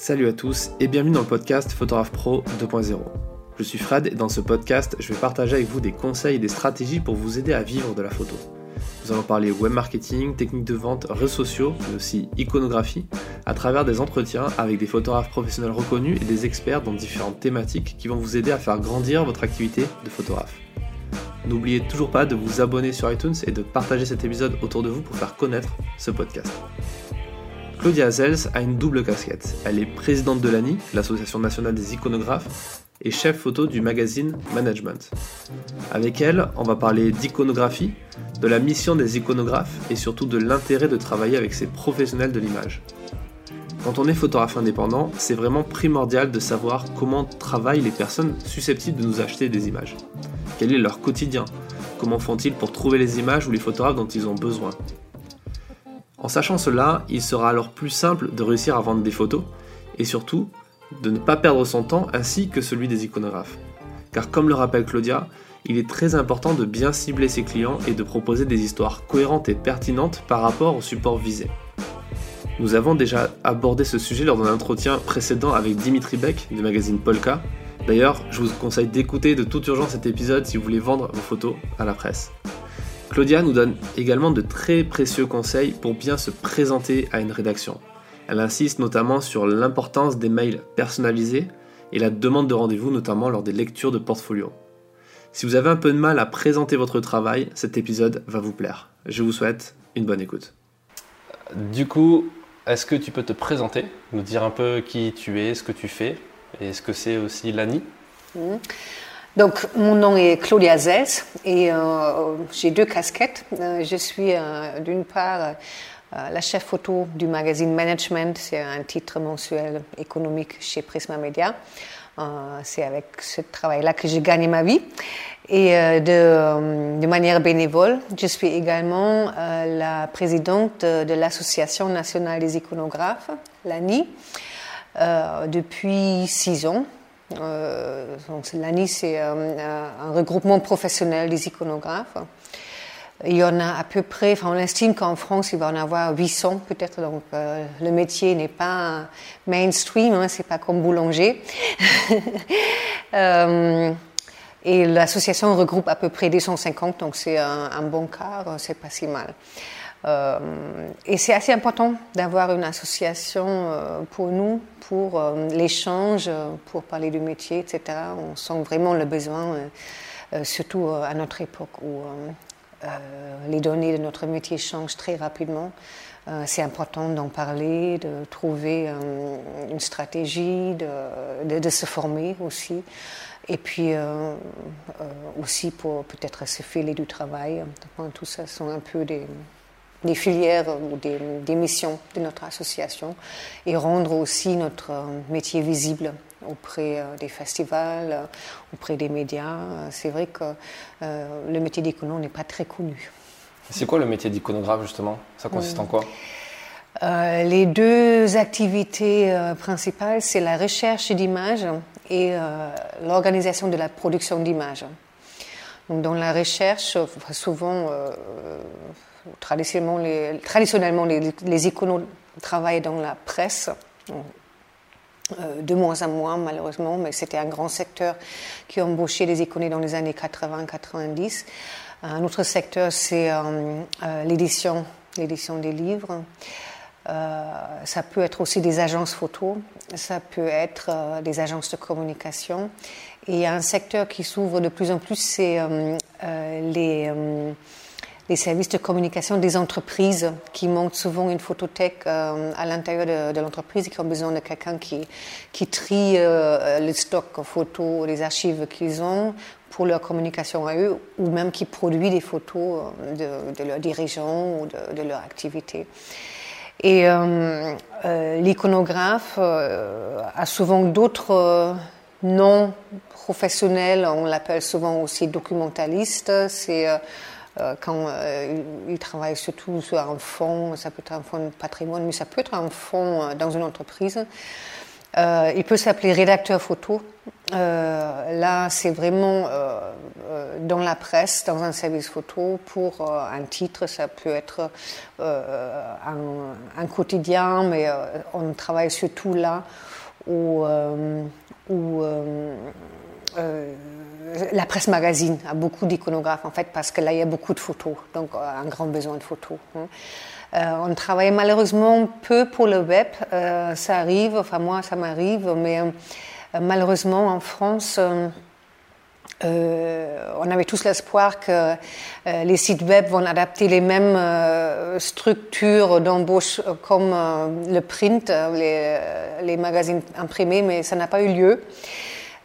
Salut à tous et bienvenue dans le podcast Photographe Pro 2.0. Je suis Fred et dans ce podcast, je vais partager avec vous des conseils et des stratégies pour vous aider à vivre de la photo. Nous allons parler web marketing, techniques de vente, réseaux sociaux, mais aussi iconographie, à travers des entretiens avec des photographes professionnels reconnus et des experts dans différentes thématiques qui vont vous aider à faire grandir votre activité de photographe. N'oubliez toujours pas de vous abonner sur iTunes et de partager cet épisode autour de vous pour faire connaître ce podcast. Claudia Azels a une double casquette. Elle est présidente de l'ANI, l'Association nationale des iconographes, et chef photo du magazine Management. Avec elle, on va parler d'iconographie, de la mission des iconographes et surtout de l'intérêt de travailler avec ces professionnels de l'image. Quand on est photographe indépendant, c'est vraiment primordial de savoir comment travaillent les personnes susceptibles de nous acheter des images. Quel est leur quotidien? Comment font-ils pour trouver les images ou les photographes dont ils ont besoin? En sachant cela, il sera alors plus simple de réussir à vendre des photos et surtout de ne pas perdre son temps ainsi que celui des iconographes. Car comme le rappelle Claudia, il est très important de bien cibler ses clients et de proposer des histoires cohérentes et pertinentes par rapport au support visé. Nous avons déjà abordé ce sujet lors d'un entretien précédent avec Dimitri Beck du magazine Polka. D'ailleurs, je vous conseille d'écouter de toute urgence cet épisode si vous voulez vendre vos photos à la presse. Claudia nous donne également de très précieux conseils pour bien se présenter à une rédaction. Elle insiste notamment sur l'importance des mails personnalisés et la demande de rendez-vous notamment lors des lectures de portfolio. Si vous avez un peu de mal à présenter votre travail, cet épisode va vous plaire. Je vous souhaite une bonne écoute. Du coup, est-ce que tu peux te présenter, nous dire un peu qui tu es, ce que tu fais, et ce que c'est aussi l'ANI mmh. Donc, mon nom est Claudia Zels et euh, j'ai deux casquettes. Euh, je suis euh, d'une part la chef photo du magazine Management, c'est un titre mensuel économique chez Prisma Media. c'est avec ce travail-là que j'ai gagné ma vie. Et de, de, manière bénévole, je suis également la présidente de l'Association nationale des iconographes, l'ANI, depuis six ans. Euh, L'ANI, c'est euh, un regroupement professionnel des iconographes. Il y en a à peu près, enfin, on estime qu'en France, il va en avoir 800 peut-être. Donc, euh, le métier n'est pas mainstream, hein, c'est pas comme boulanger. euh, et l'association regroupe à peu près 250, donc c'est un, un, bon quart, c'est pas si mal. Euh, et c'est assez important d'avoir une association euh, pour nous, pour euh, l'échange, pour parler du métier, etc. On sent vraiment le besoin, surtout à notre époque où les données de notre métier changent très rapidement. c'est important d'en parler, de trouver une stratégie, de, se former aussi. Et puis aussi pour peut-être se filer du travail. tout ça sont un peu des, des filières ou des, missions de notre association et rendre aussi notre euh, métier visible auprès euh, des festivals, euh, auprès des médias. C'est vrai que le métier d'icono n'est pas très connu. C'est quoi le métier d'iconographe justement? Ça consiste en quoi? les deux activités principales, c'est la recherche d'images et l'organisation de la production d'images. Dans la recherche, souvent, traditionnellement, les, traditionnellement, travaillent dans la presse. Euh, de moins en moins malheureusement, mais c'était un grand secteur qui embauchait des iconés dans les années 80-90. Un autre secteur, c'est euh, euh, l'édition, l'édition des livres. ça peut être aussi des agences photo, ça peut être des agences de communication. Et un secteur qui s'ouvre de plus en plus, c'est les les services de communication des entreprises qui montent souvent une photothèque euh, à l'intérieur de, l'entreprise et qui ont besoin de quelqu'un qui, trie euh, le stock photos, les archives qu'ils ont pour leur communication à eux ou même qui produit des photos euh, de, leurs dirigeants ou de, leur activité. Et l'iconographe a souvent d'autres noms professionnels, on l'appelle souvent aussi documentaliste. C'est quand euh, il travaille surtout sur un fonds, ça peut être un fonds de patrimoine, mais ça peut être un fonds euh, dans une entreprise. il peut s'appeler rédacteur photo. là, c'est vraiment dans la presse, dans un service photo, pour un titre, ça peut être un, quotidien, mais on travaille surtout là où, où la presse magazine a beaucoup d'iconographes en fait parce que là il y a beaucoup de photos, donc euh, un grand besoin de photos. Hein. Euh, on travaille malheureusement peu pour le web, euh, ça arrive, enfin moi ça m'arrive, mais malheureusement en France, on avait tous l'espoir que les sites web vont adapter les mêmes structures d'embauche comme le print, les, les, magazines imprimés, mais ça n'a pas eu lieu.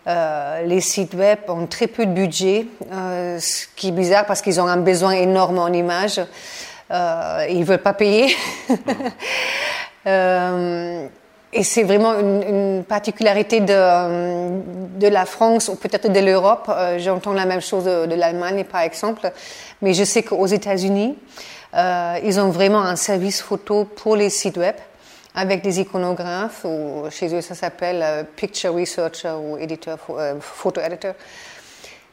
Euh, les sites web ont très peu de budget, euh, ce qui est bizarre parce qu'ils ont un besoin énorme en images. Euh, ils ne veulent pas payer. et c'est vraiment une, particularité de, la France ou peut-être de l'Europe. J'entends la même chose de, l'Allemagne, par exemple. Mais je sais qu'aux États-Unis, ils ont vraiment un service photo pour les sites web avec des iconographes, ou chez eux ça s'appelle euh, Picture Researcher ou éditeur, euh, photo editor,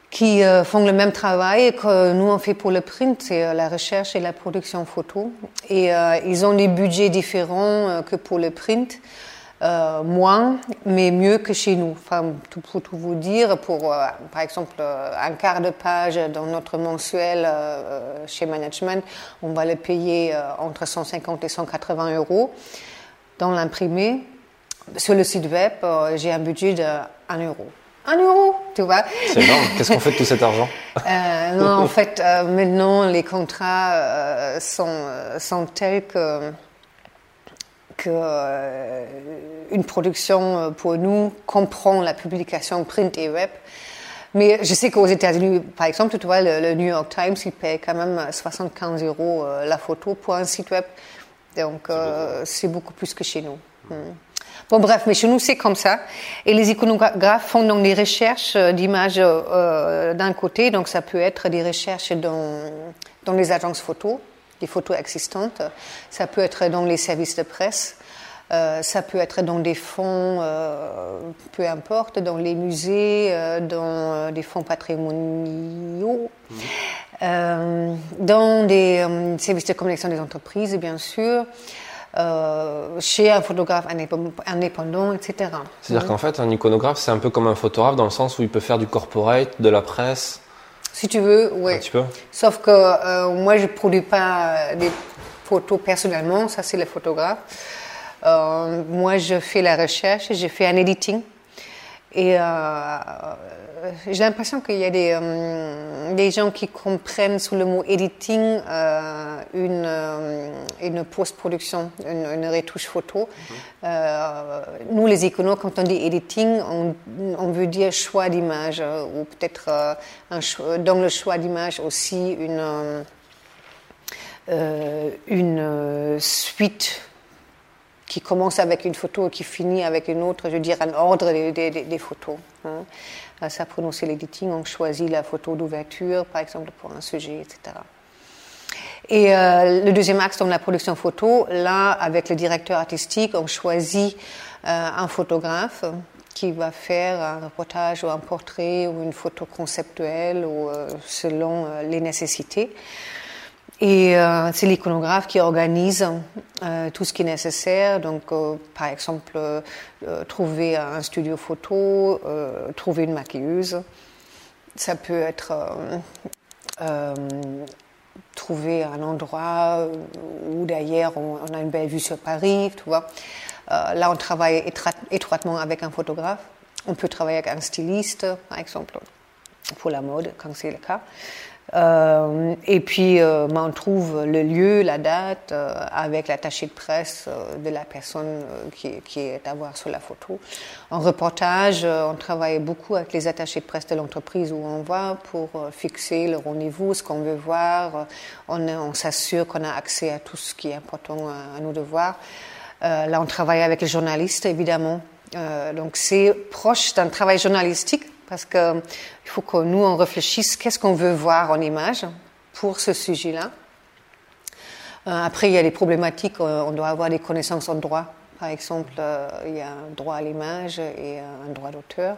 qui euh, font le même travail que nous on fait pour le print, c'est la recherche et la production photo. Et ils ont des budgets différents que pour le print. Euh, moins, mais mieux que chez nous. Enfin, pour tout vous dire, pour par exemple un quart de page dans notre mensuel chez Management, on va le payer entre 150 et 180 euros dans l'imprimé. Sur le site web, euh, j'ai un budget de 1 euro. 1 euro, tu vois. C'est énorme. Qu'est-ce qu'on fait de tout cet argent euh, Non, en fait, euh, maintenant, les contrats sont, sont tels que, que une production pour nous comprend la publication print et web. Mais je sais qu'aux États-Unis, par exemple, tu vois, le, New York Times, il paye quand même 75 euros la photo pour un site web. Donc, euh, c'est beaucoup plus que chez nous. Hmm. Bon, bref, mais chez nous, c'est comme ça. Et les iconographes font donc des recherches euh, d'images euh, d'un côté. Donc, ça peut être des recherches dans, dans les agences photos, des photos existantes. Ça peut être dans les services de presse. Euh, ça peut être dans des fonds, euh, peu importe, dans les musées, euh, dans des fonds patrimoniaux, mmh. dans des services de communication des entreprises, bien sûr. chez un photographe indépendant, etc. C'est-à-dire mmh. qu'en fait, un iconographe, c'est un peu comme un photographe dans le sens où il peut faire du corporate, de la presse. Si tu veux, oui. Sauf que moi, je ne produis pas des photos personnellement, ça c'est le photographe. Euh, moi, je fais la recherche, j'ai fait un editing. Et euh, j'ai l'impression qu'il y a des, euh, des, gens qui comprennent sous le mot editing une, une post-production, une, une, retouche photo. Mhm. nous, les iconos, quand on dit editing, on, on veut dire choix d'image, ou peut-être dans le choix d'image aussi une, une suite qui commence avec une photo et qui finit avec une autre, je veux dire un ordre des, photos. Hein. Ça, prononcer l'editing, on choisit la photo d'ouverture, par exemple, pour un sujet, etc. Et euh, le deuxième axe, dans la production photo, là, avec le directeur artistique, on choisit euh, un photographe qui va faire un reportage ou un portrait ou une photo conceptuelle ou euh, selon euh, les nécessités. Et euh, c'est l'iconographe qui organise euh, tout ce qui est nécessaire. Donc, euh, par exemple, trouver un studio photo, trouver une maquilleuse. Ça peut être trouver un endroit où d'ailleurs on, on, a une belle vue sur Paris, tu vois. là, on travaille étroitement avec un photographe. On peut travailler avec un styliste, par exemple, pour la mode, quand c'est le cas. Euh, et puis, euh, ben, on trouve le lieu, la date, euh, avec l'attaché de presse de la personne qui, est à voir sur la photo. En reportage, on travaille beaucoup avec les attachés de presse de l'entreprise où on va pour fixer le rendez-vous, ce qu'on veut voir. On, s'assure qu'on a accès à tout ce qui est important à, à nous de voir. là, on travaille avec les journalistes, évidemment. donc, c'est proche d'un travail journalistique parce qu'il faut que nous, on réfléchisse qu'est-ce qu'on veut voir en image pour ce sujet-là. Euh, après, il y a des problématiques, euh, on doit avoir des connaissances en droit, Par exemple, il y a un droit à l'image et un droit d'auteur.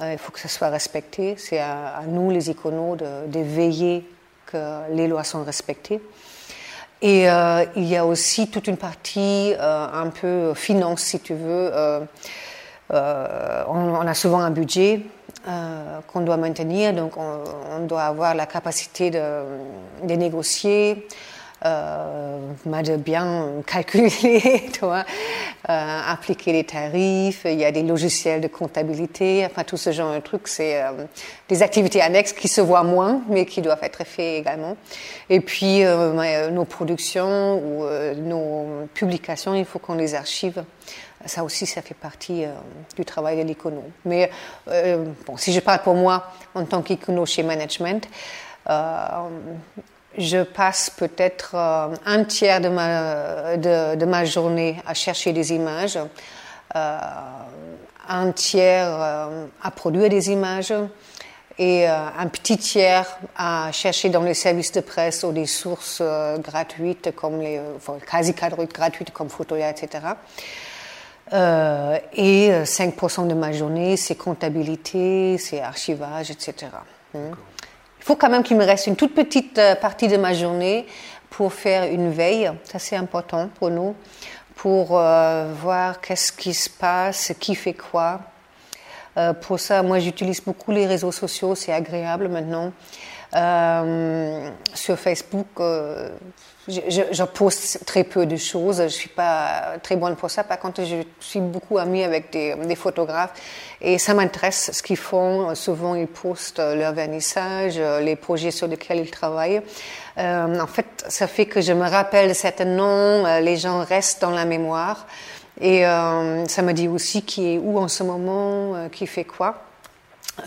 il faut que ça soit respecté. C'est à, nous, les iconos, de, veiller que les lois sont respectées. Et il y a aussi toute une partie un peu finance, si tu veux. on, a souvent un budget euh, qu'on doit maintenir. Donc, on, doit avoir la capacité de, négocier, euh, de bien calculer, toi, euh, appliquer les tarifs. Il y a des logiciels de comptabilité, enfin tout ce genre de trucs. C'est euh, des activités annexes qui se voient moins, mais qui doivent être faites également. Et puis nos productions ou nos publications, il faut qu'on les archive ça aussi, ça fait partie euh, du travail de l'icono. Mais euh, bon, si je parle pour moi en tant qu'icono chez Management, euh, je passe peut-être un tiers de ma, journée à chercher des images, un tiers à produire des images et un petit tiers à chercher dans les services de presse ou des sources gratuites comme les, enfin, quasi gratuites comme Photolia, etc. Euh, et 5% euh, de ma journée, c'est comptabilité, c'est archivage, etc. Hmm. Il faut quand même qu'il me reste une toute petite euh, partie de ma journée pour faire une veille. Ça, c'est important pour nous, pour voir qu'est-ce qui se passe, qui fait quoi. pour ça, moi, j'utilise beaucoup les réseaux sociaux, c'est agréable maintenant. Euh, sur Facebook, euh, je, je, poste très peu de choses. Je suis pas très bonne pour ça. Par contre, je suis beaucoup amie avec des, des photographes et ça m'intéresse ce qu'ils font. Souvent, ils postent leur vernissage, les projets sur lesquels ils travaillent. Euh, en fait, ça fait que je me rappelle certains noms. Euh, les gens restent dans la mémoire. Et euh, ça me dit aussi qui est où en ce moment, euh, qui fait quoi.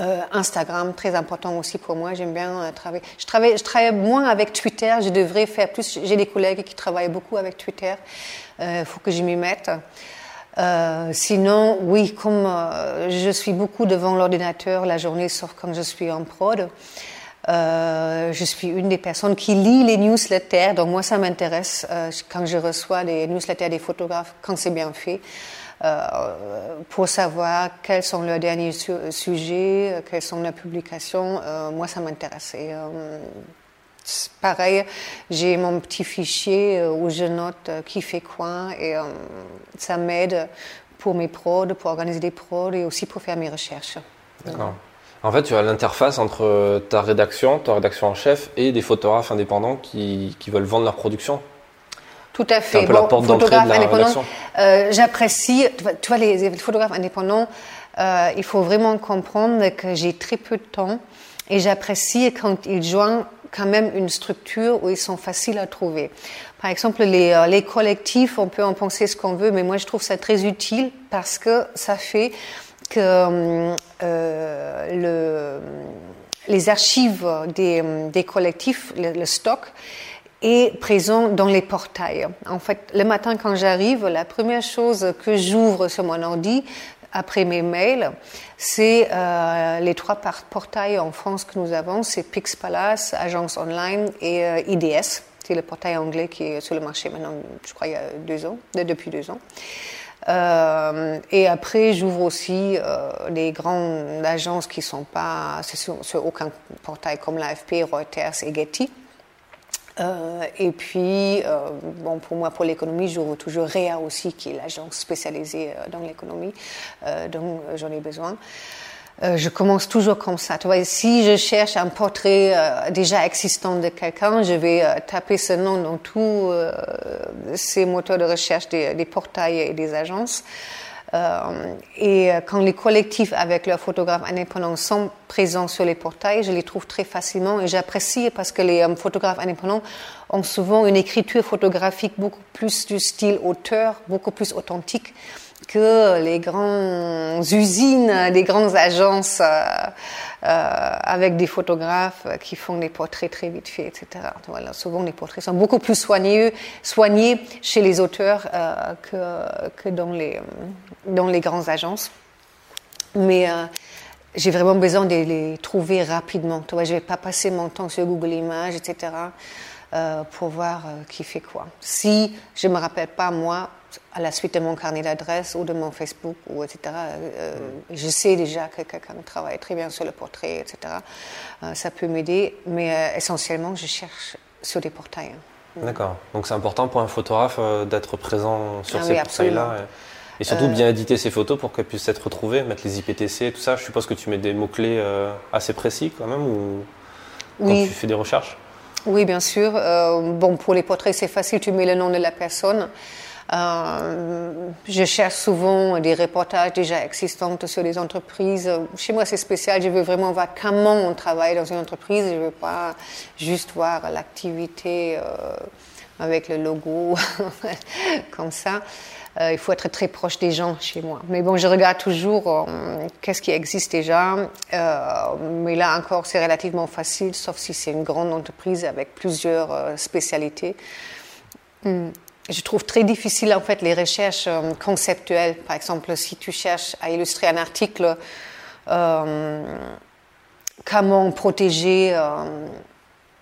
Euh, Instagram, très important aussi pour moi. J'aime bien euh, travailler. Je travaille, moins avec Twitter. Je devrais faire plus. J'ai des collègues qui travaillent beaucoup avec Twitter. Il euh, faut que je m'y mette. Sinon, oui, comme je suis beaucoup devant l'ordinateur la journée, sauf quand je suis en prod, je suis une des personnes qui lit les newsletters. Donc moi, ça m'intéresse quand je reçois les newsletters des photographes, quand c'est bien fait. Euh, pour savoir quels sont leurs derniers sujets, euh, quelles sont leurs publications. Euh, moi, ça m'intéresse. pareil, j'ai mon petit fichier où je note qui fait quoi et ça m'aide pour mes prods, pour organiser des prods et aussi pour faire mes recherches. D'accord. En fait, tu as l'interface entre ta rédaction, ta rédaction en chef et des photographes indépendants qui, qui veulent vendre leur production. Tout à fait. Un bon, photographe indépendant, euh, j'apprécie. Tu vois, les, photographes indépendants, euh, il faut vraiment comprendre que j'ai très peu de temps et j'apprécie quand ils joignent quand même une structure où ils sont faciles à trouver. Par exemple, les, euh, les collectifs, on peut en penser ce qu'on veut, mais moi je trouve ça très utile parce que ça fait que euh, le, les archives des, des collectifs, le, le stock, est présent dans les portails. En fait, le matin quand j'arrive, la première chose que j'ouvre sur mon ordi après mes mails, c'est euh, les trois portails en France que nous avons, c'est Pix Palace, Agence Online et euh, IDS. C'est le portail anglais qui est sur le marché maintenant, je crois, il y a deux ans, depuis deux ans. Euh, et après, j'ouvre aussi les grandes agences qui sont pas sur aucun portail comme l'AFP, Reuters et Getty. Euh, et puis, euh, bon, pour moi, pour l'économie, j'ouvre toujours REA aussi, qui est l'agence spécialisée euh, dans l'économie, euh, dont j'en ai besoin. Euh, je commence toujours comme ça. Tu vois, si je cherche un portrait déjà existant de quelqu'un, je vais taper ce nom dans tous ces moteurs de recherche des portails et des agences. Euh, et quand les collectifs avec leurs photographes indépendants sont présents sur les portails, je les trouve très facilement et j'apprécie parce que les euh, photographes indépendants ont souvent une écriture photographique beaucoup plus du style auteur, beaucoup plus authentique que les grandes usines, les grandes agences euh, euh, avec des photographes qui font des portraits très vite faits, etc. Souvent les portraits sont beaucoup plus soignés, chez les auteurs euh, que, que dans, les, dans les grandes agences. Mais j'ai vraiment besoin de les trouver rapidement. Je vais pas passer mon temps sur Google Images, etc. euh, pour voir euh, qui fait quoi. Si je ne me rappelle pas, moi, à la suite de mon carnet d'adresse ou de mon Facebook, ou etc., je sais déjà que quelqu'un travaille très bien sur le portrait, etc. ça peut m'aider, mais essentiellement, je cherche sur des portails. D'accord. Donc c'est important pour un photographe d'être présent sur ah ces portails-là. Et surtout bien éditer ces photos pour qu'elles puissent être retrouvées, mettre les IPTC, tout ça. Je suppose que tu mets des mots-clés euh, assez précis quand même ou quand tu fais des recherches? Oui, bien sûr. Euh, bon, pour les portraits, c'est facile, tu mets le nom de la personne. Euh, je cherche souvent des reportages déjà existants sur des entreprises. Chez moi, c'est spécial. Je veux vraiment voir comment on travaille dans une entreprise. Je ne veux pas juste voir l'activité avec le logo comme ça. Euh, il faut être très proche des gens chez moi. Mais bon, je regarde toujours euh, qu'est-ce qui existe déjà. Euh, mais là encore, c'est relativement facile, sauf si c'est une grande entreprise avec plusieurs spécialités. Hmm. Je trouve très difficile en fait les recherches conceptuelles. Par exemple, si tu cherches à illustrer un article, comment protéger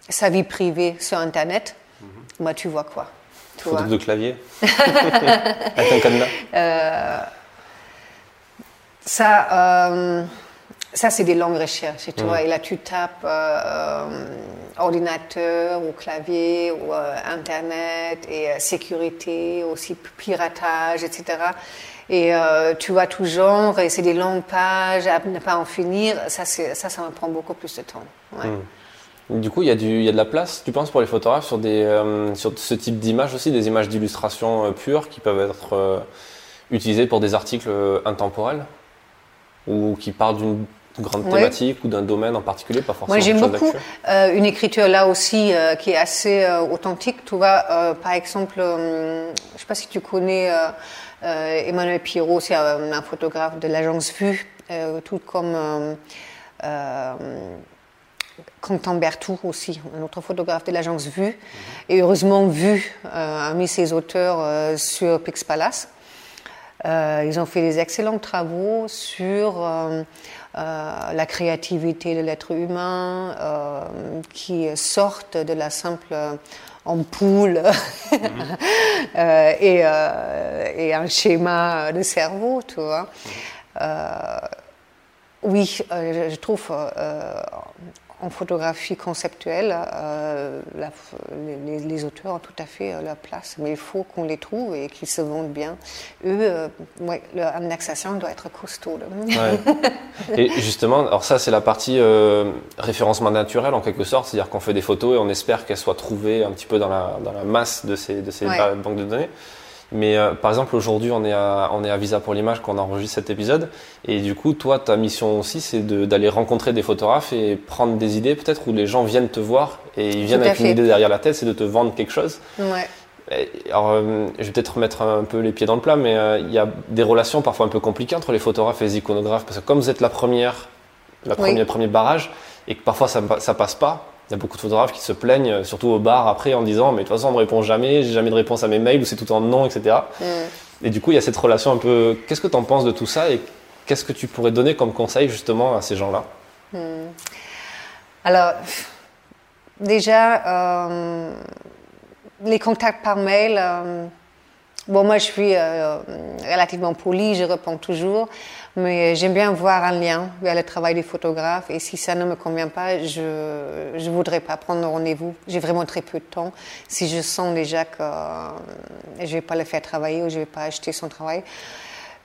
sa vie privée sur Internet, bah, tu vois quoi Photo de clavier Avec un cadenas euh, Ça, euh, ça c'est des longues recherches. Tu vois, et là, tu tapes euh, ordinateur ou clavier ou Internet et sécurité, aussi piratage, etc. Et tu vois tout genre, et c'est des longues pages à ne pas en finir. Ça, ça, ça me prend beaucoup plus de temps. Ouais. Hmm. Du coup, il y, a du, y a de la place, tu penses, pour les photographes sur, des, euh, sur ce type d'images aussi, des images d'illustration euh, pures qui peuvent être euh, utilisées pour des articles intemporels? Ou qui parlent d'une grande thématique ou d'un domaine en particulier, pas forcément. Moi, j'aime beaucoup une écriture là aussi qui est assez authentique. Tu vois, par exemple, je ne sais pas si tu connais Emmanuel Pierrot, c'est un, photographe de l'agence Vue, tout comme Quentin Berthoud aussi, un autre photographe de l'agence Vue. Et heureusement, Vue euh, a mis ses auteurs euh, sur Pix Palace. Euh, ils ont fait des excellents travaux sur la créativité de l'être humain qui sortent de la simple ampoule et, et, un schéma de cerveau, tu vois. oui, je trouve en photographie conceptuelle, euh, les, auteurs ont tout à fait euh, leur place, mais il faut qu'on les trouve et qu'ils se vendent bien. Eux, euh, leur indexation doit être costaud. et justement, alors ça c'est la partie référencement naturel en quelque sorte, c'est-à-dire qu'on fait des photos et on espère qu'elles soient trouvées un petit peu dans la, dans la masse de ces, de ces banques de données. Mais euh, par exemple, aujourd'hui, on, est à, on est à Visa pour l'image quand on enregistre cet épisode. Et du coup, toi, ta mission aussi, c'est d'aller rencontrer des photographes et prendre des idées, peut-être, où les gens viennent te voir et ils viennent avec une idée derrière la tête, c'est de te vendre quelque chose. Ouais. alors, euh, je vais peut-être remettre un peu les pieds dans le plat, mais euh, il y a des relations parfois un peu compliquées entre les photographes et les iconographes, parce que comme vous êtes la première, la première premier barrage, et que parfois ça, ça passe pas, il y a beaucoup de photographes qui se plaignent, euh, surtout au bar après, en disant Mais de toute façon, on me répond jamais, j'ai jamais de réponse à mes mails, ou c'est tout en non, etc. Mm. Et du coup, il y a cette relation un peu. Qu'est-ce que tu en penses de tout ça et qu'est-ce que tu pourrais donner comme conseil justement à ces gens-là? Mm. Alors, déjà, euh, les contacts par mail. Euh, bon, moi, je suis relativement poli, je réponds toujours. Mais j'aime bien voir un lien vers le travail du photographe. Et si ça ne me convient pas, je ne voudrais pas prendre rendez-vous. J'ai vraiment très peu de temps. Si je sens déjà que euh, je ne vais pas le faire travailler ou je ne vais pas acheter son travail.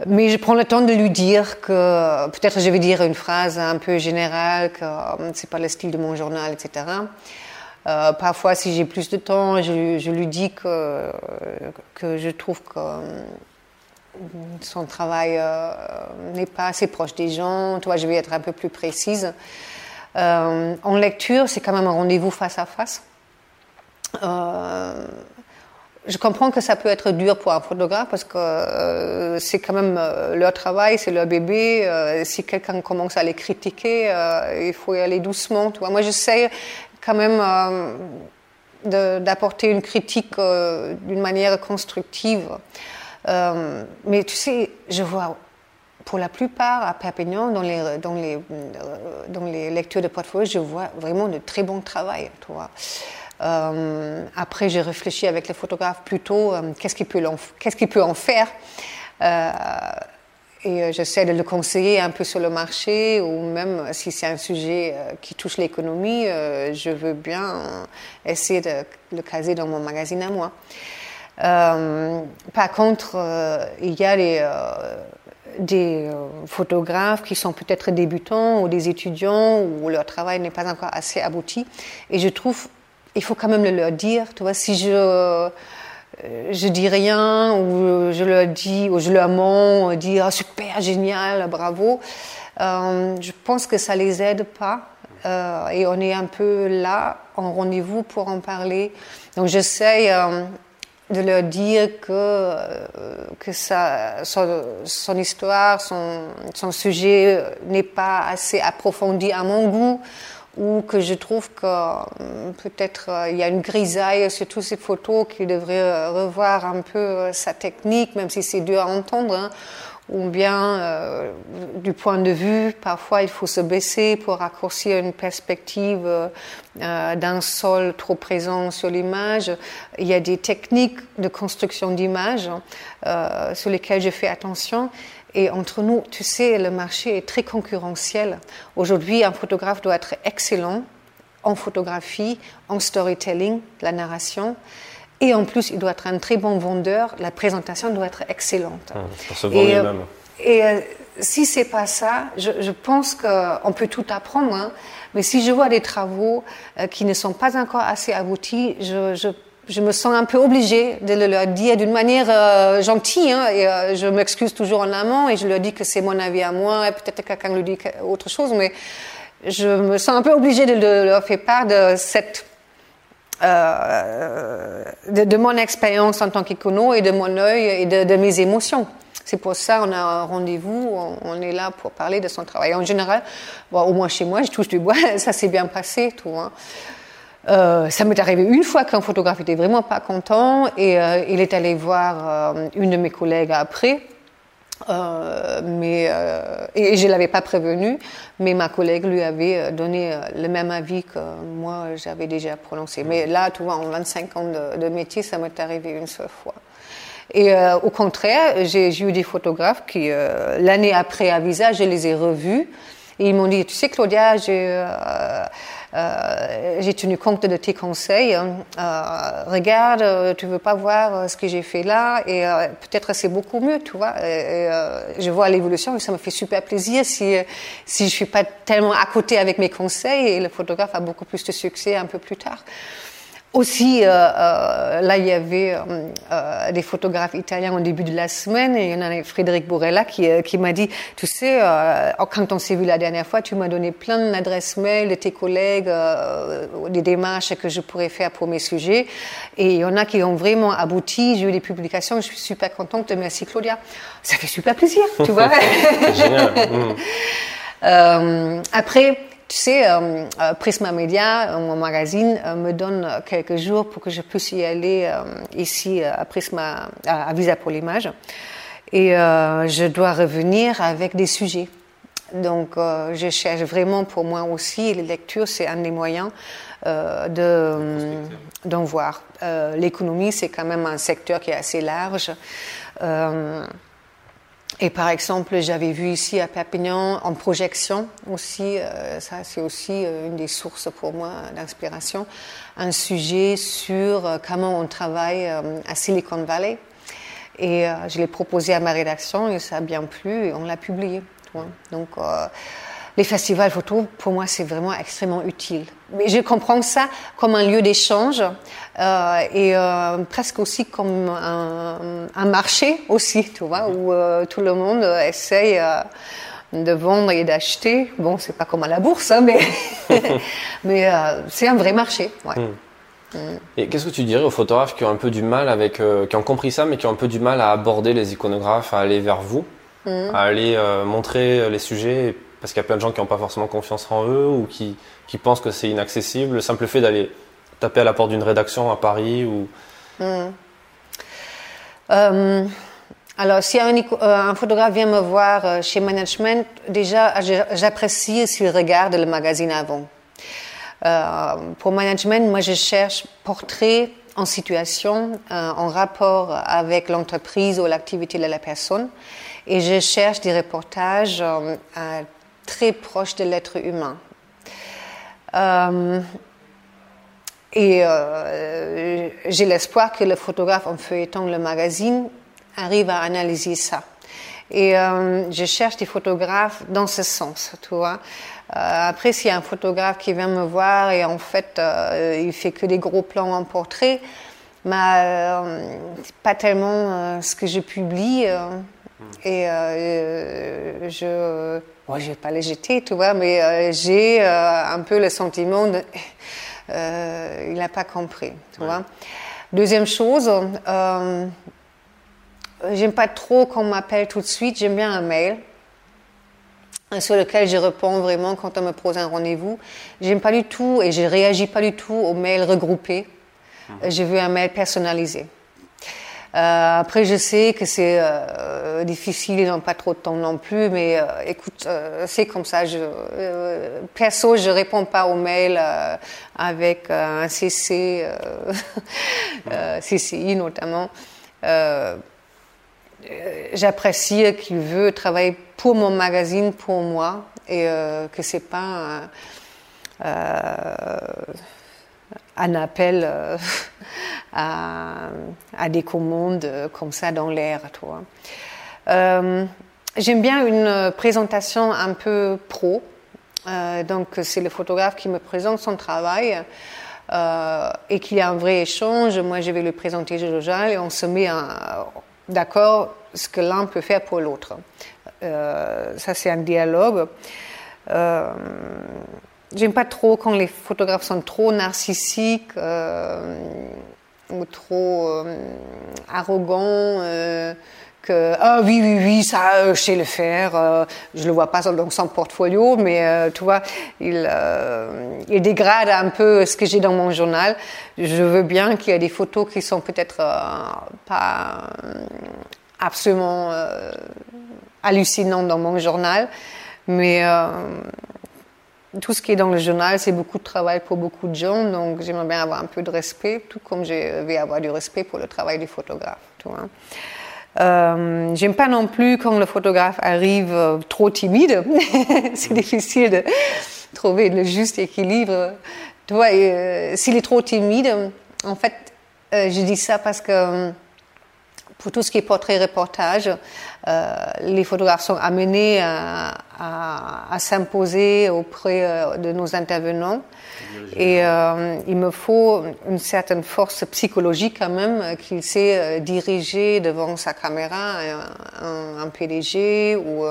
Mais je prends le temps de lui dire que peut-être je vais dire une phrase un peu générale, que euh, c'est pas le style de mon journal, etc. Euh, parfois, si j'ai plus de temps, je, lui dis que, que je trouve que son travail euh, n'est pas assez proche des gens. Toi, je vais être un peu plus précise. Euh, en lecture, c'est quand même un rendez-vous face à face. Euh, je comprends que ça peut être dur pour un photographe parce que c'est quand même leur travail, c'est leur bébé. si quelqu'un commence à les critiquer, il faut y aller doucement. Tu Moi, j'essaie quand même d'apporter une critique d'une manière constructive. Euh, mais tu sais, je vois pour la plupart à Perpignan, dans les, dans les, euh, dans les lectures de portfolio, je vois vraiment de très bon travail. Tu vois. après, j'ai réfléchi avec les photographes plutôt qu'est-ce qu'il peut, qu'est-ce peut en faire. Et j'essaie de le conseiller un peu sur le marché, ou même si c'est un sujet qui touche l'économie, je veux bien essayer de le caser dans mon magazine à moi. par contre, il y a des euh, photographes qui sont peut-être débutants ou des étudiants où leur travail n'est pas encore assez abouti. Et je trouve, il faut quand même le leur dire. Tu vois, si je euh, je dis rien ou je leur dis ou je leur mens, dire ah, super génial, bravo. Euh, je pense que ça les aide pas. et on est un peu là en rendez-vous pour en parler. Donc j'essaie de leur dire que, euh, que ça, son, histoire, son sujet n'est pas assez approfondi à mon goût, ou que je trouve que euh, peut-être euh, il y a une grisaille sur toutes ces photos, qu'il devrait revoir un peu sa technique, même si c'est dur à entendre. Hein ou bien euh, du point de vue, parfois il faut se baisser pour raccourcir une perspective euh, d'un sol trop présent sur l'image. Il y a des techniques de construction d'image euh, sur lesquelles je fais attention. Et entre nous, tu sais, le marché est très concurrentiel. Aujourd'hui, un photographe doit être excellent en photographie, en storytelling, la narration. Et en plus, il doit être un très bon vendeur. La présentation doit être excellente. Ah, pour se vendre et, même Et euh, si c'est pas ça, je, je pense qu'on peut tout apprendre. Hein. mais si je vois des travaux euh, qui ne sont pas encore assez aboutis, je, je, je, me sens un peu obligée de le leur dire d'une manière euh, gentille. Hein, et je m'excuse toujours en amont et je leur dis que c'est mon avis à moi. Et peut-être quelqu'un lui dit autre chose, mais je me sens un peu obligée de, leur faire part de cette euh, de, mon expérience en tant qu'écono et de mon œil et de, mes émotions. C'est pour ça qu'on a un rendez-vous, on, est là pour parler de son travail. En général, au moins chez moi, je touche du bois, ça s'est bien passé, tout. Hein. Euh, ça m'est arrivé une fois qu'un photographe était vraiment pas content et euh, il est allé voir une de mes collègues après euh, mais, euh, et je ne l'avais pas prévenu, mais ma collègue lui avait euh, donné le même avis que moi j'avais déjà prononcé. Mais là, tu vois, en 25 ans de, métier, ça m'est arrivé une seule fois. Et au contraire, j'ai eu des photographes qui, l'année après à Visa, je les ai revus. Et ils m'ont dit, tu sais Claudia, j'ai euh, j'ai tenu compte de tes conseils. Euh, regarde, euh, tu veux pas voir ce que j'ai fait là et peut-être c'est beaucoup mieux, tu vois. je vois l'évolution et ça me fait super plaisir si si je suis pas tellement à côté avec mes conseils et le photographe a beaucoup plus de succès un peu plus tard. Aussi, euh, euh, là, il y avait euh, des photographes italiens au début de la semaine et il y en a Frédéric Borella qui, qui m'a dit, tu sais, quand on s'est vu la dernière fois, tu m'as donné plein d'adresses mail de tes collègues, des démarches que je pourrais faire pour mes sujets. Et il y en a qui ont vraiment abouti. J'ai eu des publications, je suis super contente. Merci Claudia. Ça fait super plaisir, tu vois. Génial. Mmh. après, tu sais, euh, euh, Prisma Media, mon magazine, euh, me donne quelques jours pour que je puisse y aller ici à Prisma, à, Visa pour l'image. Et je dois revenir avec des sujets. Donc, je cherche vraiment pour moi aussi, les lectures, c'est un des moyens de, d'en voir. l'économie, c'est quand même un secteur qui est assez large. Et par exemple, j'avais vu ici à Perpignan en projection aussi, euh, ça c'est aussi euh, une des sources pour moi d'inspiration, un sujet sur euh, comment on travaille à Silicon Valley. Et je l'ai proposé à ma rédaction et ça a bien plu et on l'a publié. Donc les festivals photo, pour moi, c'est vraiment extrêmement utile. Mais je comprends ça comme un lieu d'échange euh, et euh, presque aussi comme un, marché aussi, tu vois, où euh, tout le monde essaye de vendre et d'acheter. Bon, c'est pas comme à la bourse, hein, mais, mais c'est un vrai marché. Ouais. Hmm. Hmm. Et qu'est-ce que tu dirais aux photographes qui ont un peu du mal avec, qui ont compris ça, mais qui ont un peu du mal à aborder les iconographes, à aller vers vous, hmm. à aller montrer les sujets parce qu'il y a plein de gens qui n'ont pas forcément confiance en eux ou qui, qui pensent que c'est inaccessible. Le simple fait d'aller taper à la porte d'une rédaction à Paris ou. Hmm. Euh, alors, si un, euh, un, photographe vient me voir euh, chez Management, déjà, j'apprécie s'il regarde le magazine avant. pour management, moi, je cherche portrait en situation, en rapport avec l'entreprise ou l'activité de la personne. Et je cherche des reportages très proches de l'être humain. Et euh, j'ai l'espoir que le photographe en feuilletant le magazine arrive à analyser ça. Et euh, je cherche des photographes dans ce sens, tu vois. Euh, après, s'il y a un photographe qui vient me voir et en fait, euh, il fait que des gros plans en portrait, mais euh, pas tellement ce que je publie. Et je, ouais, je vais pas les jeter, tu vois, mais j'ai un peu le sentiment de euh, il n'a pas compris. Tu vois Deuxième chose, euh, j'aime pas trop qu'on m'appelle tout de suite, j'aime bien un mail sur lequel je réponds vraiment quand on me pose un rendez-vous. J'aime pas du tout et je réagis pas du tout aux mails regroupés. Mmh. Je veux un mail personnalisé. Euh, après, je sais que c'est euh, difficile, ils n'ont pas trop de temps non plus, mais euh, écoute, c'est comme ça. Je, perso, je réponds pas aux mails avec un CC, CCI notamment. J'apprécie qu'il veut travailler pour mon magazine, pour moi, et que c'est pas un appel euh, à, des commandes euh, comme ça dans l'air. Euh, j'aime bien une présentation un peu pro. donc c'est le photographe qui me présente son travail et qu'il y a un vrai échange. Moi, je vais lui présenter Jojal et on se met d'accord ce que l'un peut faire pour l'autre. ça, c'est un dialogue. J'aime pas trop quand les photographes sont trop narcissiques euh, ou trop euh, arrogants. Euh, que ah oui oui oui ça je sais le faire euh, je le vois pas dans son portfolio mais tu vois il, il dégrade un peu ce que j'ai dans mon journal je veux bien qu'il y ait des photos qui sont peut-être pas absolument hallucinantes dans mon journal mais tout ce qui est dans le journal, c'est beaucoup de travail pour beaucoup de gens, donc j'aimerais bien avoir un peu de respect, tout comme je vais avoir du respect pour le travail du photographe. Tu. Euh, j'aime pas non plus quand le photographe arrive euh, trop timide. c'est difficile de trouver le juste équilibre. Tu euh, s'il est trop timide, en fait, je dis ça parce que pour tout ce qui est portrait-reportage, les photographes sont amenés à, à, à s'imposer auprès euh, de nos intervenants. Et euh, il me faut une certaine force psychologique quand même euh, qu'il sait diriger devant sa caméra un, un PDG ou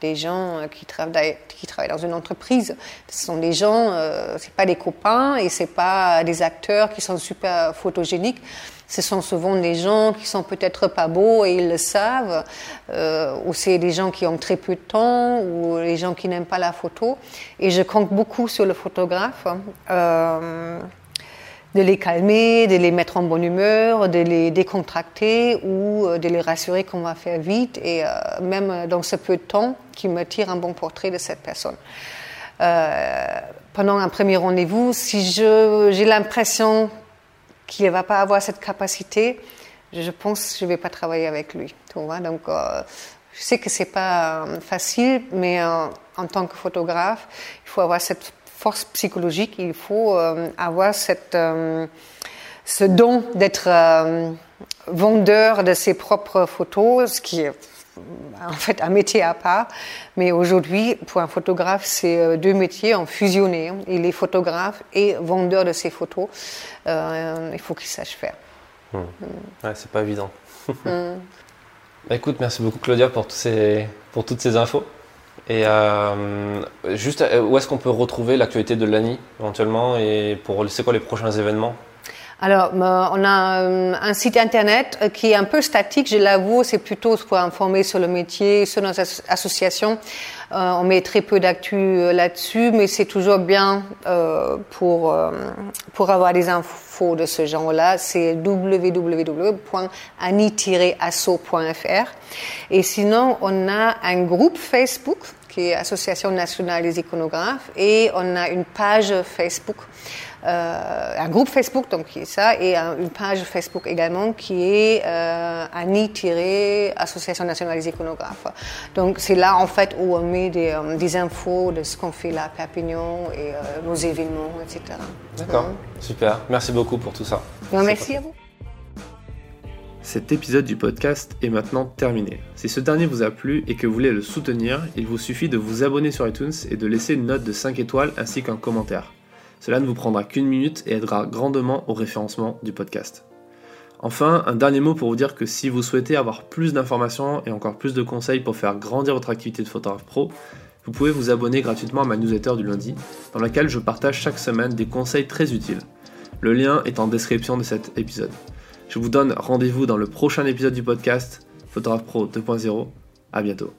des gens qui travaillent, qui travaillent dans une entreprise. Ce sont des gens, c'est pas des copains et c'est pas des acteurs qui sont super photogéniques ce sont souvent des gens qui sont peut-être pas beaux et ils le savent, euh, ou c'est des gens qui ont très peu de temps, ou les gens qui n'aiment pas la photo. Et je compte beaucoup sur le photographe. Euh, de les calmer, de les mettre en bonne humeur, de les décontracter ou euh, de les rassurer qu'on va faire vite et même dans ce peu de temps qui me tire un bon portrait de cette personne. Pendant un premier rendez-vous, si j'ai l'impression qu'il ne va pas avoir cette capacité, je pense je ne vais pas travailler avec lui. Tu vois? Donc, euh, je sais que c'est pas euh, facile, mais euh, en tant que photographe, il faut avoir cette force psychologique, il faut euh, avoir cette, euh, ce don d'être vendeur de ses propres photos, ce qui est en fait un métier à part. Mais aujourd'hui, pour un photographe, c'est euh, deux métiers en fusionné. Il est photographe et vendeur de ses photos. Euh, il faut qu'il sache faire. Mmh. Ouais, c'est pas évident. mmh. Écoute, merci beaucoup Claudia pour, tous ces, pour toutes ces infos. Et euh, juste, où est-ce qu'on peut retrouver l'actualité de l'ANI éventuellement? Et pour c'est quoi les prochains événements? Alors, euh, on a euh, un site internet euh, qui est un peu statique, je l'avoue, c'est plutôt pour informer sur le métier, sur nos associations. on met très peu d'actu là-dessus, mais c'est toujours bien pour, pour avoir des infos de ce genre-là. C'est www.ani-asso.fr. Et sinon, on a un groupe Facebook qui est Association nationale des iconographes, et on a une page Facebook euh, un groupe Facebook, donc qui est ça, et une page Facebook également qui est euh, Annie-Association nationale des iconographes. Donc c'est là en fait où on met des, euh, des infos de ce qu'on fait là à Perpignan et euh, nos événements, etc. D'accord, super. Merci beaucoup pour tout ça. merci à vous. Cet épisode du podcast est maintenant terminé. Si ce dernier vous a plu et que vous voulez le soutenir, il vous suffit de vous abonner sur iTunes et de laisser une note de 5 étoiles ainsi qu'un commentaire. Cela ne vous prendra qu'une minute et aidera grandement au référencement du podcast. Enfin, un dernier mot pour vous dire que si vous souhaitez avoir plus d'informations et encore plus de conseils pour faire grandir votre activité de photographe pro, vous pouvez vous abonner gratuitement à ma newsletter du lundi, dans laquelle je partage chaque semaine des conseils très utiles. Le lien est en description de cet épisode. Je vous donne rendez-vous dans le prochain épisode du podcast Photographe Pro 2.0. À bientôt.